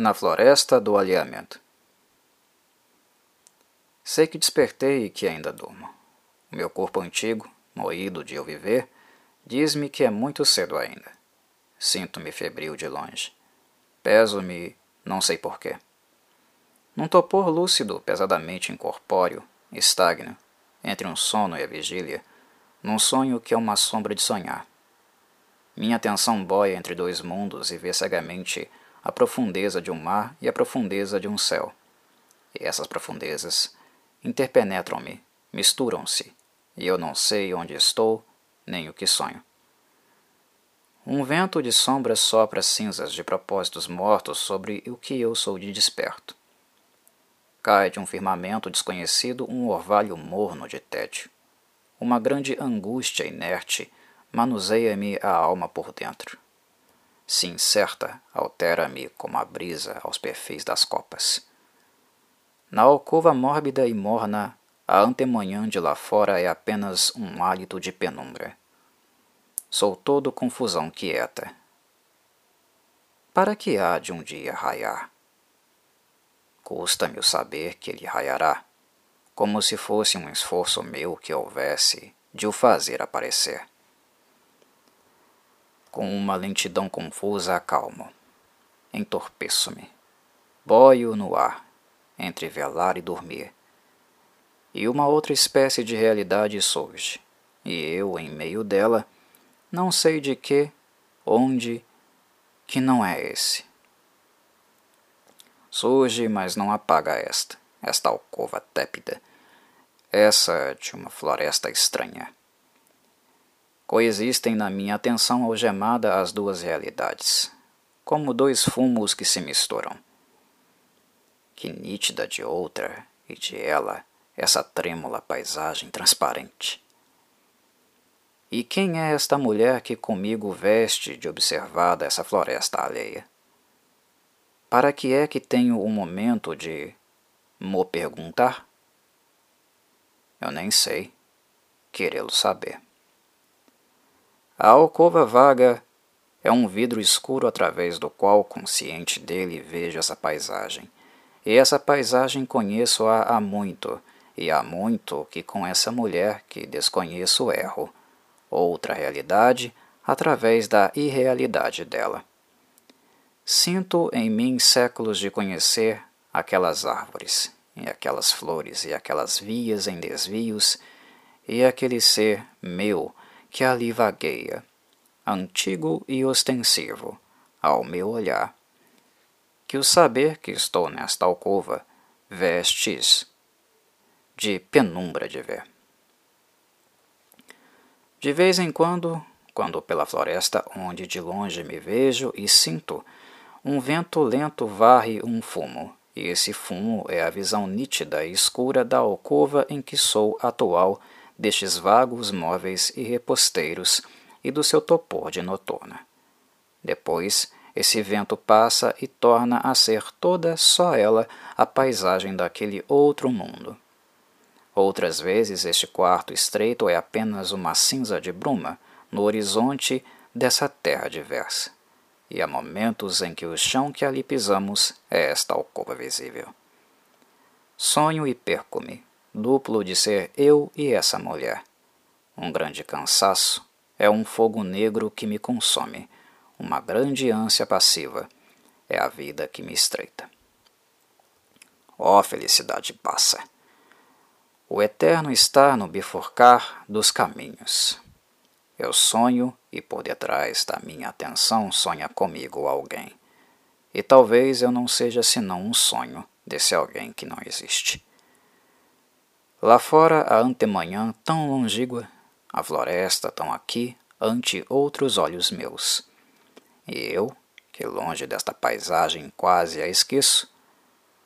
Na floresta do alheamento. Sei que despertei e que ainda durmo. O meu corpo antigo, moído de eu viver, diz-me que é muito cedo ainda. Sinto-me febril de longe. Peso-me, não sei porquê. Num topor lúcido, pesadamente incorpóreo, estagno, entre um sono e a vigília, num sonho que é uma sombra de sonhar. Minha atenção boia entre dois mundos e vê cegamente a profundeza de um mar e a profundeza de um céu. E essas profundezas interpenetram-me, misturam-se, e eu não sei onde estou nem o que sonho. Um vento de sombras sopra cinzas de propósitos mortos sobre o que eu sou de desperto. Cai de um firmamento desconhecido um orvalho morno de tédio. Uma grande angústia inerte manuseia-me a alma por dentro. Se incerta, altera-me como a brisa aos perfis das copas. Na alcova mórbida e morna, a antemanhã de lá fora é apenas um hálito de penumbra. Sou todo confusão quieta. Para que há de um dia raiar? Custa-me o saber que ele raiará, como se fosse um esforço meu que houvesse de o fazer aparecer. Com uma lentidão confusa acalmo. Entorpeço-me. Boio no ar, entre velar e dormir. E uma outra espécie de realidade surge, e eu, em meio dela, não sei de que, onde, que não é esse. Surge, mas não apaga esta, esta alcova tépida, essa de uma floresta estranha. Coexistem na minha atenção algemada as duas realidades, como dois fumos que se misturam. Que nítida de outra e de ela essa trêmula paisagem transparente. E quem é esta mulher que comigo veste de observada essa floresta alheia? Para que é que tenho o momento de mo perguntar? Eu nem sei querê-lo saber. A alcova vaga é um vidro escuro através do qual, consciente dele, vejo essa paisagem. E essa paisagem conheço-a há muito, e há muito que com essa mulher que desconheço erro. Outra realidade através da irrealidade dela. Sinto em mim séculos de conhecer aquelas árvores, e aquelas flores, e aquelas vias em desvios, e aquele ser meu que ali vagueia, antigo e ostensivo, ao meu olhar, que o saber que estou nesta alcova vestes de penumbra de ver. De vez em quando, quando pela floresta onde de longe me vejo e sinto, um vento lento varre um fumo, e esse fumo é a visão nítida e escura da alcova em que sou atual destes vagos móveis e reposteiros e do seu topor de noturna. Depois, esse vento passa e torna a ser toda só ela a paisagem daquele outro mundo. Outras vezes, este quarto estreito é apenas uma cinza de bruma no horizonte dessa terra diversa. E há momentos em que o chão que ali pisamos é esta alcova visível. Sonho e perco-me, duplo de ser eu e essa mulher. Um grande cansaço é um fogo negro que me consome, uma grande ânsia passiva é a vida que me estreita. Ó oh, felicidade passa! O eterno está no bifurcar dos caminhos. Eu sonho e por detrás da minha atenção sonha comigo alguém. E talvez eu não seja senão um sonho desse alguém que não existe. Lá fora a antemanhã tão longínqua, a floresta tão aqui ante outros olhos meus. E eu, que longe desta paisagem quase a esqueço,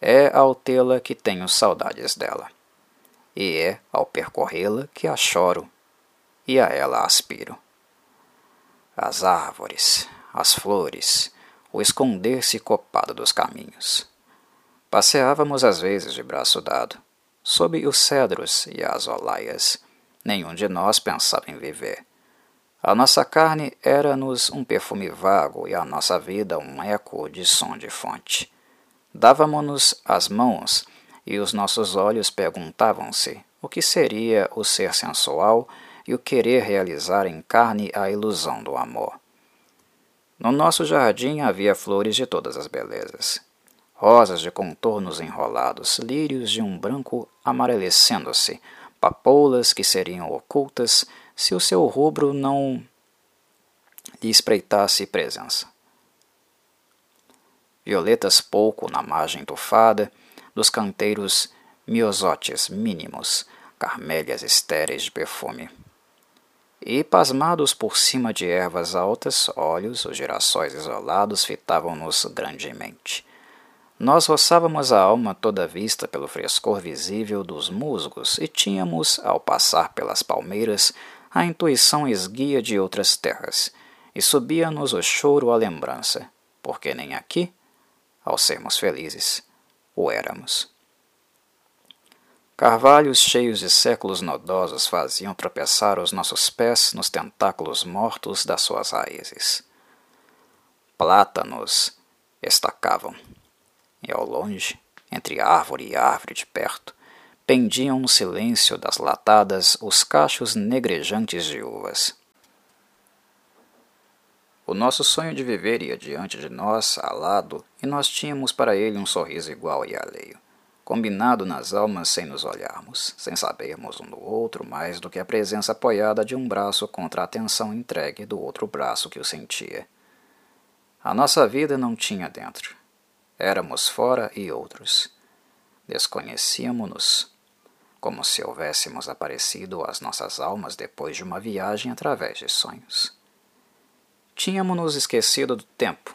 é ao tê-la que tenho saudades dela. E é ao percorrê-la que a choro e a ela aspiro. As árvores, as flores, o esconder-se copado dos caminhos. Passeávamos às vezes de braço dado Sob os cedros e as olaias, nenhum de nós pensava em viver. A nossa carne era-nos um perfume vago e a nossa vida um eco de som de fonte. Dávamos-nos as mãos e os nossos olhos perguntavam-se o que seria o ser sensual e o querer realizar em carne a ilusão do amor. No nosso jardim havia flores de todas as belezas. Rosas de contornos enrolados, lírios de um branco amarelecendo-se, papoulas que seriam ocultas se o seu rubro não lhe espreitasse presença. Violetas pouco na margem tufada, dos canteiros miosotes mínimos, carmélias estéreis de perfume. E, pasmados por cima de ervas altas, olhos, os girassóis isolados fitavam-nos grandemente. Nós roçávamos a alma toda vista pelo frescor visível dos musgos e tínhamos, ao passar pelas palmeiras, a intuição esguia de outras terras, e subia-nos o choro à lembrança, porque nem aqui, ao sermos felizes, o éramos. Carvalhos cheios de séculos nodosos faziam tropeçar os nossos pés nos tentáculos mortos das suas raízes. Plátanos estacavam, e ao longe, entre árvore e árvore de perto, pendiam no silêncio das latadas os cachos negrejantes de uvas. O nosso sonho de viver ia diante de nós, alado, e nós tínhamos para ele um sorriso igual e alheio combinado nas almas sem nos olharmos, sem sabermos um do outro mais do que a presença apoiada de um braço contra a atenção entregue do outro braço que o sentia. A nossa vida não tinha dentro. Éramos fora e outros. Desconhecíamos-nos, como se houvéssemos aparecido às nossas almas depois de uma viagem através de sonhos. Tínhamos nos esquecido do tempo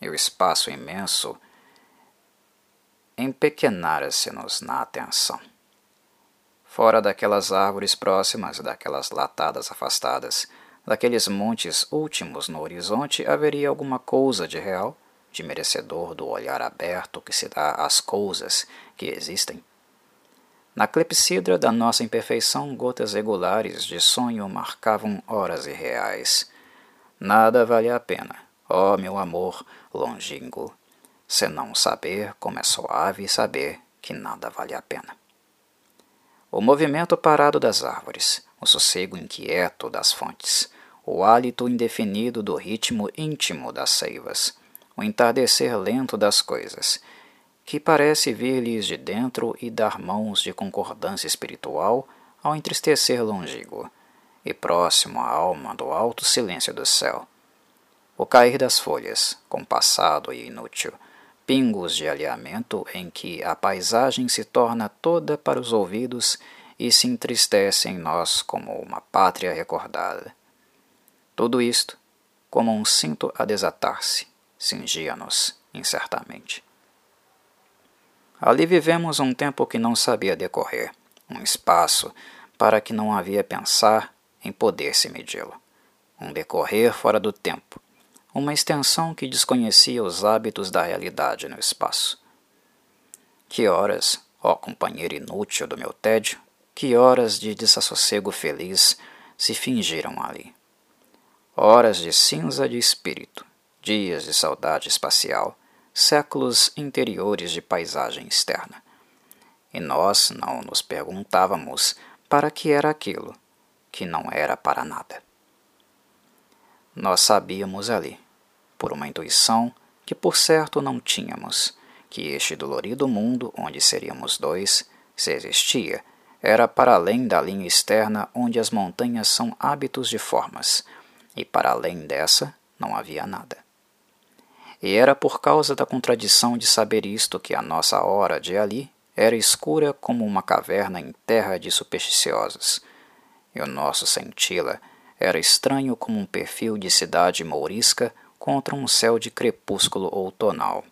e o espaço imenso empequenara-se-nos na atenção. Fora daquelas árvores próximas, daquelas latadas afastadas, daqueles montes últimos no horizonte, haveria alguma coisa de real, de merecedor do olhar aberto que se dá às coisas que existem? Na clepsidra da nossa imperfeição, gotas regulares de sonho marcavam horas irreais. Nada vale a pena, ó oh, meu amor longínquo, senão saber como é suave saber que nada vale a pena. O movimento parado das árvores, o sossego inquieto das fontes, o hálito indefinido do ritmo íntimo das seivas, o entardecer lento das coisas, que parece vir-lhes de dentro e dar mãos de concordância espiritual ao entristecer longínquo e próximo à alma do alto silêncio do céu. O cair das folhas, compassado e inútil, pingos de alinhamento em que a paisagem se torna toda para os ouvidos e se entristece em nós como uma pátria recordada. Tudo isto, como um cinto a desatar-se, cingia-nos incertamente. Ali vivemos um tempo que não sabia decorrer, um espaço para que não havia pensar em poder se medi-lo, um decorrer fora do tempo, uma extensão que desconhecia os hábitos da realidade no espaço. Que horas, ó companheiro inútil do meu tédio, que horas de desassossego feliz se fingiram ali. Horas de cinza de espírito, dias de saudade espacial, séculos interiores de paisagem externa. E nós não nos perguntávamos para que era aquilo, que não era para nada. Nós sabíamos ali, por uma intuição que por certo não tínhamos, que este dolorido mundo onde seríamos dois, se existia, era para além da linha externa onde as montanhas são hábitos de formas, e para além dessa não havia nada. E era por causa da contradição de saber isto que a nossa hora de ali era escura como uma caverna em terra de supersticiosos, e o nosso senti-la era estranho como um perfil de cidade mourisca contra um céu de crepúsculo outonal.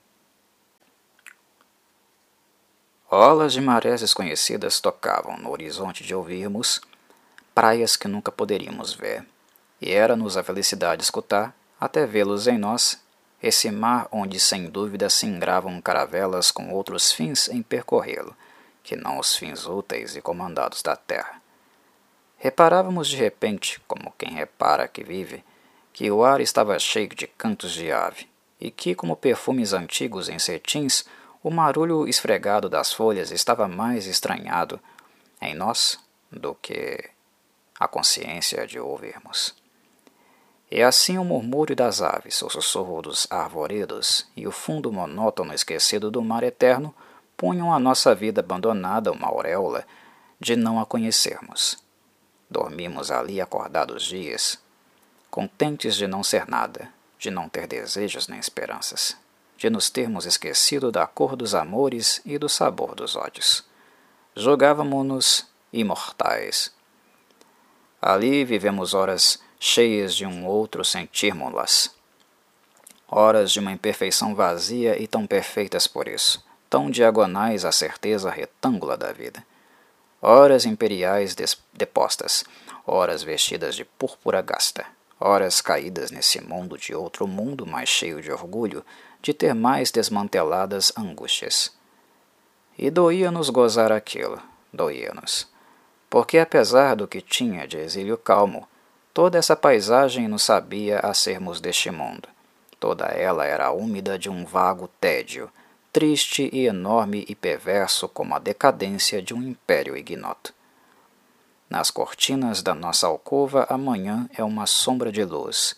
Olas de marés desconhecidas tocavam no horizonte de ouvirmos praias que nunca poderíamos ver, e era-nos a felicidade escutar, até vê-los em nós, esse mar onde sem dúvida se engravam caravelas com outros fins em percorrê-lo, que não os fins úteis e comandados da terra. Reparávamos de repente, como quem repara que vive, que o ar estava cheio de cantos de ave, e que, como perfumes antigos em cetins, O marulho esfregado das folhas estava mais estranhado em nós do que a consciência de ouvirmos. E assim o murmúrio das aves, o sussurro dos arvoredos e o fundo monótono esquecido do mar eterno punham a nossa vida abandonada uma auréola de não a conhecermos. Dormimos ali acordados dias, contentes de não ser nada, de não ter desejos nem esperanças, de nos termos esquecido da cor dos amores e do sabor dos ódios. Jogávamos-nos imortais. Ali vivemos horas cheias de um outro sentirmos-las. Horas de uma imperfeição vazia e tão perfeitas por isso, tão diagonais à certeza retângula da vida. Horas imperiais depostas, horas vestidas de púrpura gasta, horas caídas nesse mundo de outro mundo mais cheio de orgulho de ter mais desmanteladas angústias. E doía-nos gozar aquilo, doía-nos. Porque apesar do que tinha de exílio calmo, Toda essa paisagem nos sabia a sermos deste mundo. Toda ela era úmida de um vago tédio, triste e enorme e perverso como a decadência de um império ignoto. Nas cortinas da nossa alcova, amanhã é uma sombra de luz.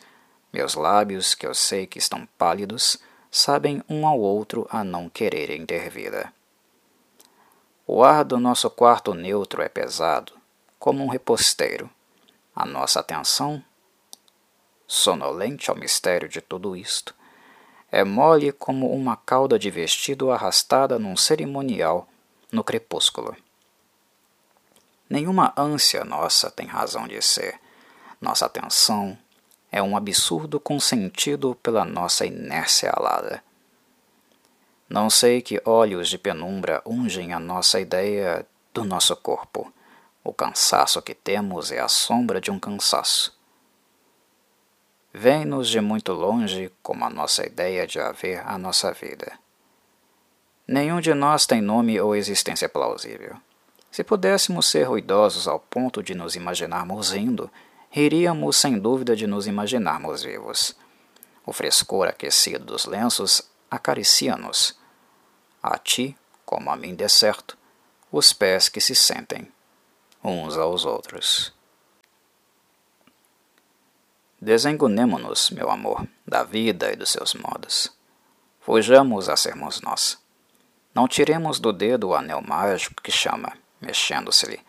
Meus lábios, que eu sei que estão pálidos, sabem um ao outro a não quererem ter vida. O ar do nosso quarto neutro é pesado, como um reposteiro a nossa atenção, sonolente ao mistério de tudo isto, é mole como uma cauda de vestido arrastada num cerimonial no crepúsculo. Nenhuma ânsia nossa tem razão de ser. Nossa atenção é um absurdo consentido pela nossa inércia alada. Não sei que olhos de penumbra ungem a nossa ideia do nosso corpo o cansaço que temos é a sombra de um cansaço. Vem-nos de muito longe como a nossa ideia de haver a nossa vida. Nenhum de nós tem nome ou existência plausível. Se pudéssemos ser ruidosos ao ponto de nos imaginarmos rindo, riríamos sem dúvida de nos imaginarmos vivos. O frescor aquecido dos lenços acaricia-nos. A ti, como a mim de certo, os pés que se sentem uns aos outros. Desengunemo-nos, meu amor, da vida e dos seus modos. Fujamos a sermos nós. Não tiremos do dedo o anel mágico que chama, mexendo-se-lhe,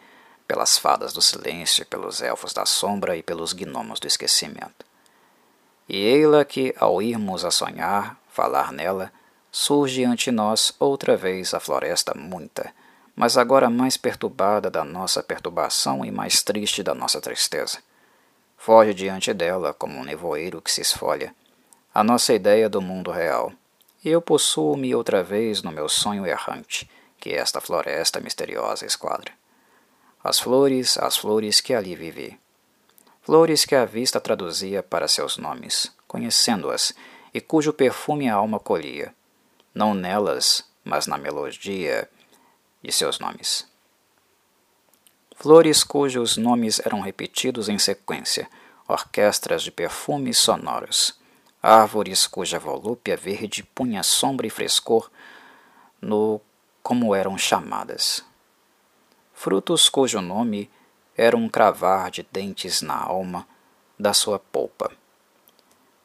pelas fadas do silêncio, pelos elfos da sombra e pelos gnomos do esquecimento. E ei-la que, ao irmos a sonhar, falar nela, surge ante nós outra vez a floresta muita, mas agora mais perturbada da nossa perturbação e mais triste da nossa tristeza. Foge diante dela como um nevoeiro que se esfolha, a nossa ideia do mundo real, e eu possuo-me outra vez no meu sonho errante, que esta floresta misteriosa esquadra. As flores, as flores que ali vivi. Flores que a vista traduzia para seus nomes, conhecendo-as, e cujo perfume a alma colhia, não nelas, mas na melodia de seus nomes. Flores cujos nomes eram repetidos em sequência, orquestras de perfumes sonoros, árvores cuja volúpia verde punha sombra e frescor no como eram chamadas. Frutos cujo nome era um cravar de dentes na alma da sua polpa.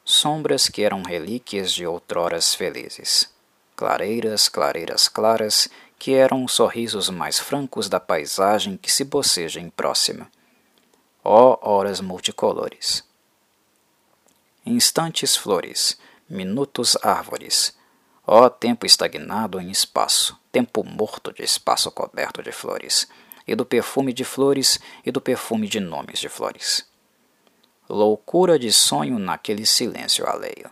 Sombras que eram relíquias de outroras felizes. Clareiras, clareiras claras que eram os sorrisos mais francos da paisagem que se boceja em próxima. Ó oh, horas multicolores! Instantes flores, minutos árvores. Ó oh, tempo estagnado em espaço, tempo morto de espaço coberto de flores, e do perfume de flores e do perfume de nomes de flores. Loucura de sonho naquele silêncio alheio.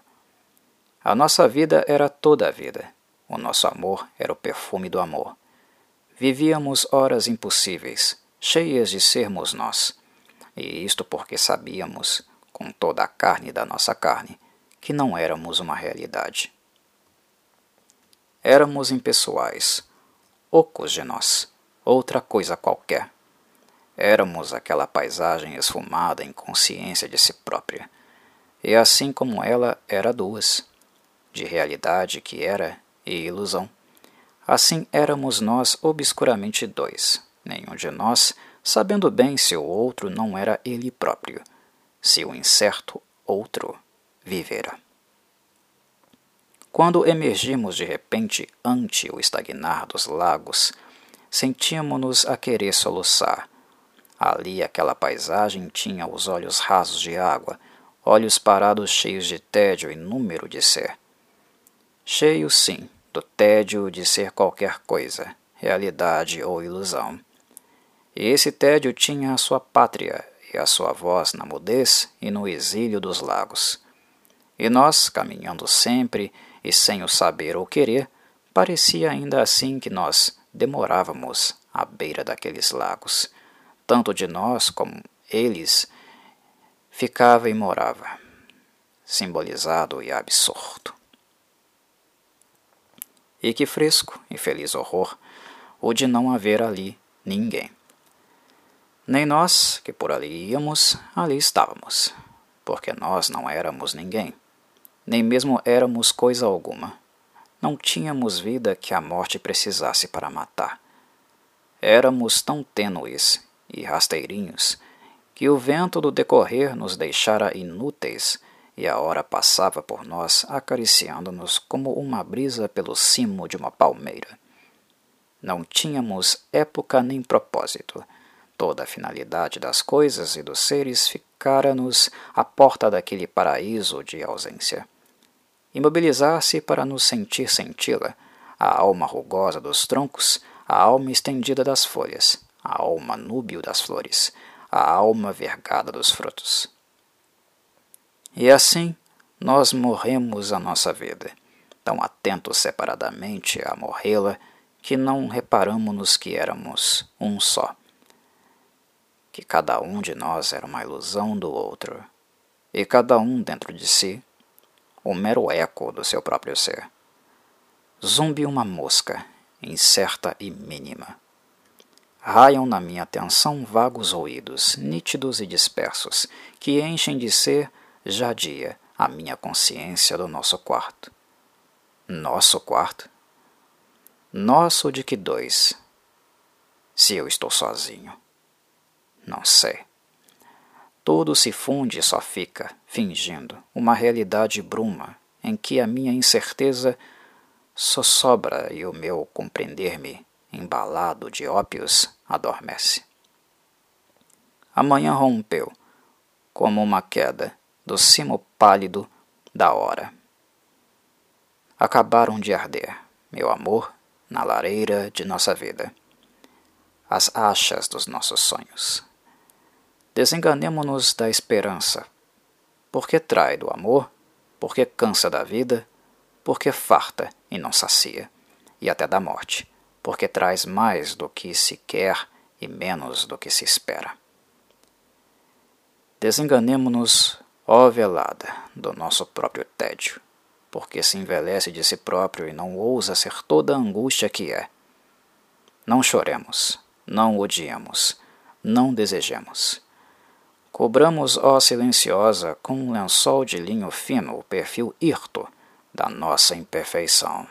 A nossa vida era toda a vida, o nosso amor era o perfume do amor. Vivíamos horas impossíveis, cheias de sermos nós. E isto porque sabíamos, com toda a carne da nossa carne, que não éramos uma realidade. Éramos impessoais, ocos de nós, outra coisa qualquer. Éramos aquela paisagem esfumada em consciência de si própria, e assim como ela era duas, de realidade que era e ilusão, Assim éramos nós obscuramente dois, nenhum de nós sabendo bem se o outro não era ele próprio, se o incerto outro vivera. Quando emergimos de repente ante o estagnar dos lagos, sentíamos-nos a querer soluçar. Ali aquela paisagem tinha os olhos rasos de água, olhos parados cheios de tédio e número de ser. Cheios, sim, do tédio de ser qualquer coisa, realidade ou ilusão. E esse tédio tinha a sua pátria e a sua voz na mudez e no exílio dos lagos. E nós, caminhando sempre e sem o saber ou querer, parecia ainda assim que nós demorávamos à beira daqueles lagos. Tanto de nós como eles ficava e morava, simbolizado e absorto. E que fresco e feliz horror o de não haver ali ninguém. Nem nós, que por ali íamos, ali estávamos, porque nós não éramos ninguém, nem mesmo éramos coisa alguma. Não tínhamos vida que a morte precisasse para matar. Éramos tão tênues e rasteirinhos que o vento do decorrer nos deixara inúteis e a hora passava por nós acariciando-nos como uma brisa pelo cimo de uma palmeira. Não tínhamos época nem propósito. Toda a finalidade das coisas e dos seres ficara-nos à porta daquele paraíso de ausência. Imobilizar-se para nos sentir senti-la, a alma rugosa dos troncos, a alma estendida das folhas, a alma núbio das flores, a alma vergada dos frutos. E assim nós morremos a nossa vida, tão atentos separadamente a morrê-la que não reparamos que éramos um só, que cada um de nós era uma ilusão do outro, e cada um dentro de si o mero eco do seu próprio ser. Zumbi uma mosca, incerta e mínima. Raiam na minha atenção vagos ruídos, nítidos e dispersos, que enchem de ser jadia a minha consciência do nosso quarto. Nosso quarto? Nosso de que dois? Se eu estou sozinho. Não sei. Tudo se funde e só fica, fingindo, uma realidade bruma, em que a minha incerteza só sobra e o meu compreender-me, embalado de ópios, adormece. Amanhã rompeu, como uma queda, do cimo pálido da hora. Acabaram de arder, meu amor, na lareira de nossa vida, as achas dos nossos sonhos. Desenganemo-nos da esperança, porque trai do amor, porque cansa da vida, porque farta e não sacia, e até da morte, porque traz mais do que se quer e menos do que se espera. Desenganemo-nos Ó velada do nosso próprio tédio, porque se envelhece de si próprio e não ousa ser toda a angústia que é. Não choremos, não odiemos, não desejemos. Cobramos, ó silenciosa, com um lençol de linho fino o perfil hirto da nossa imperfeição.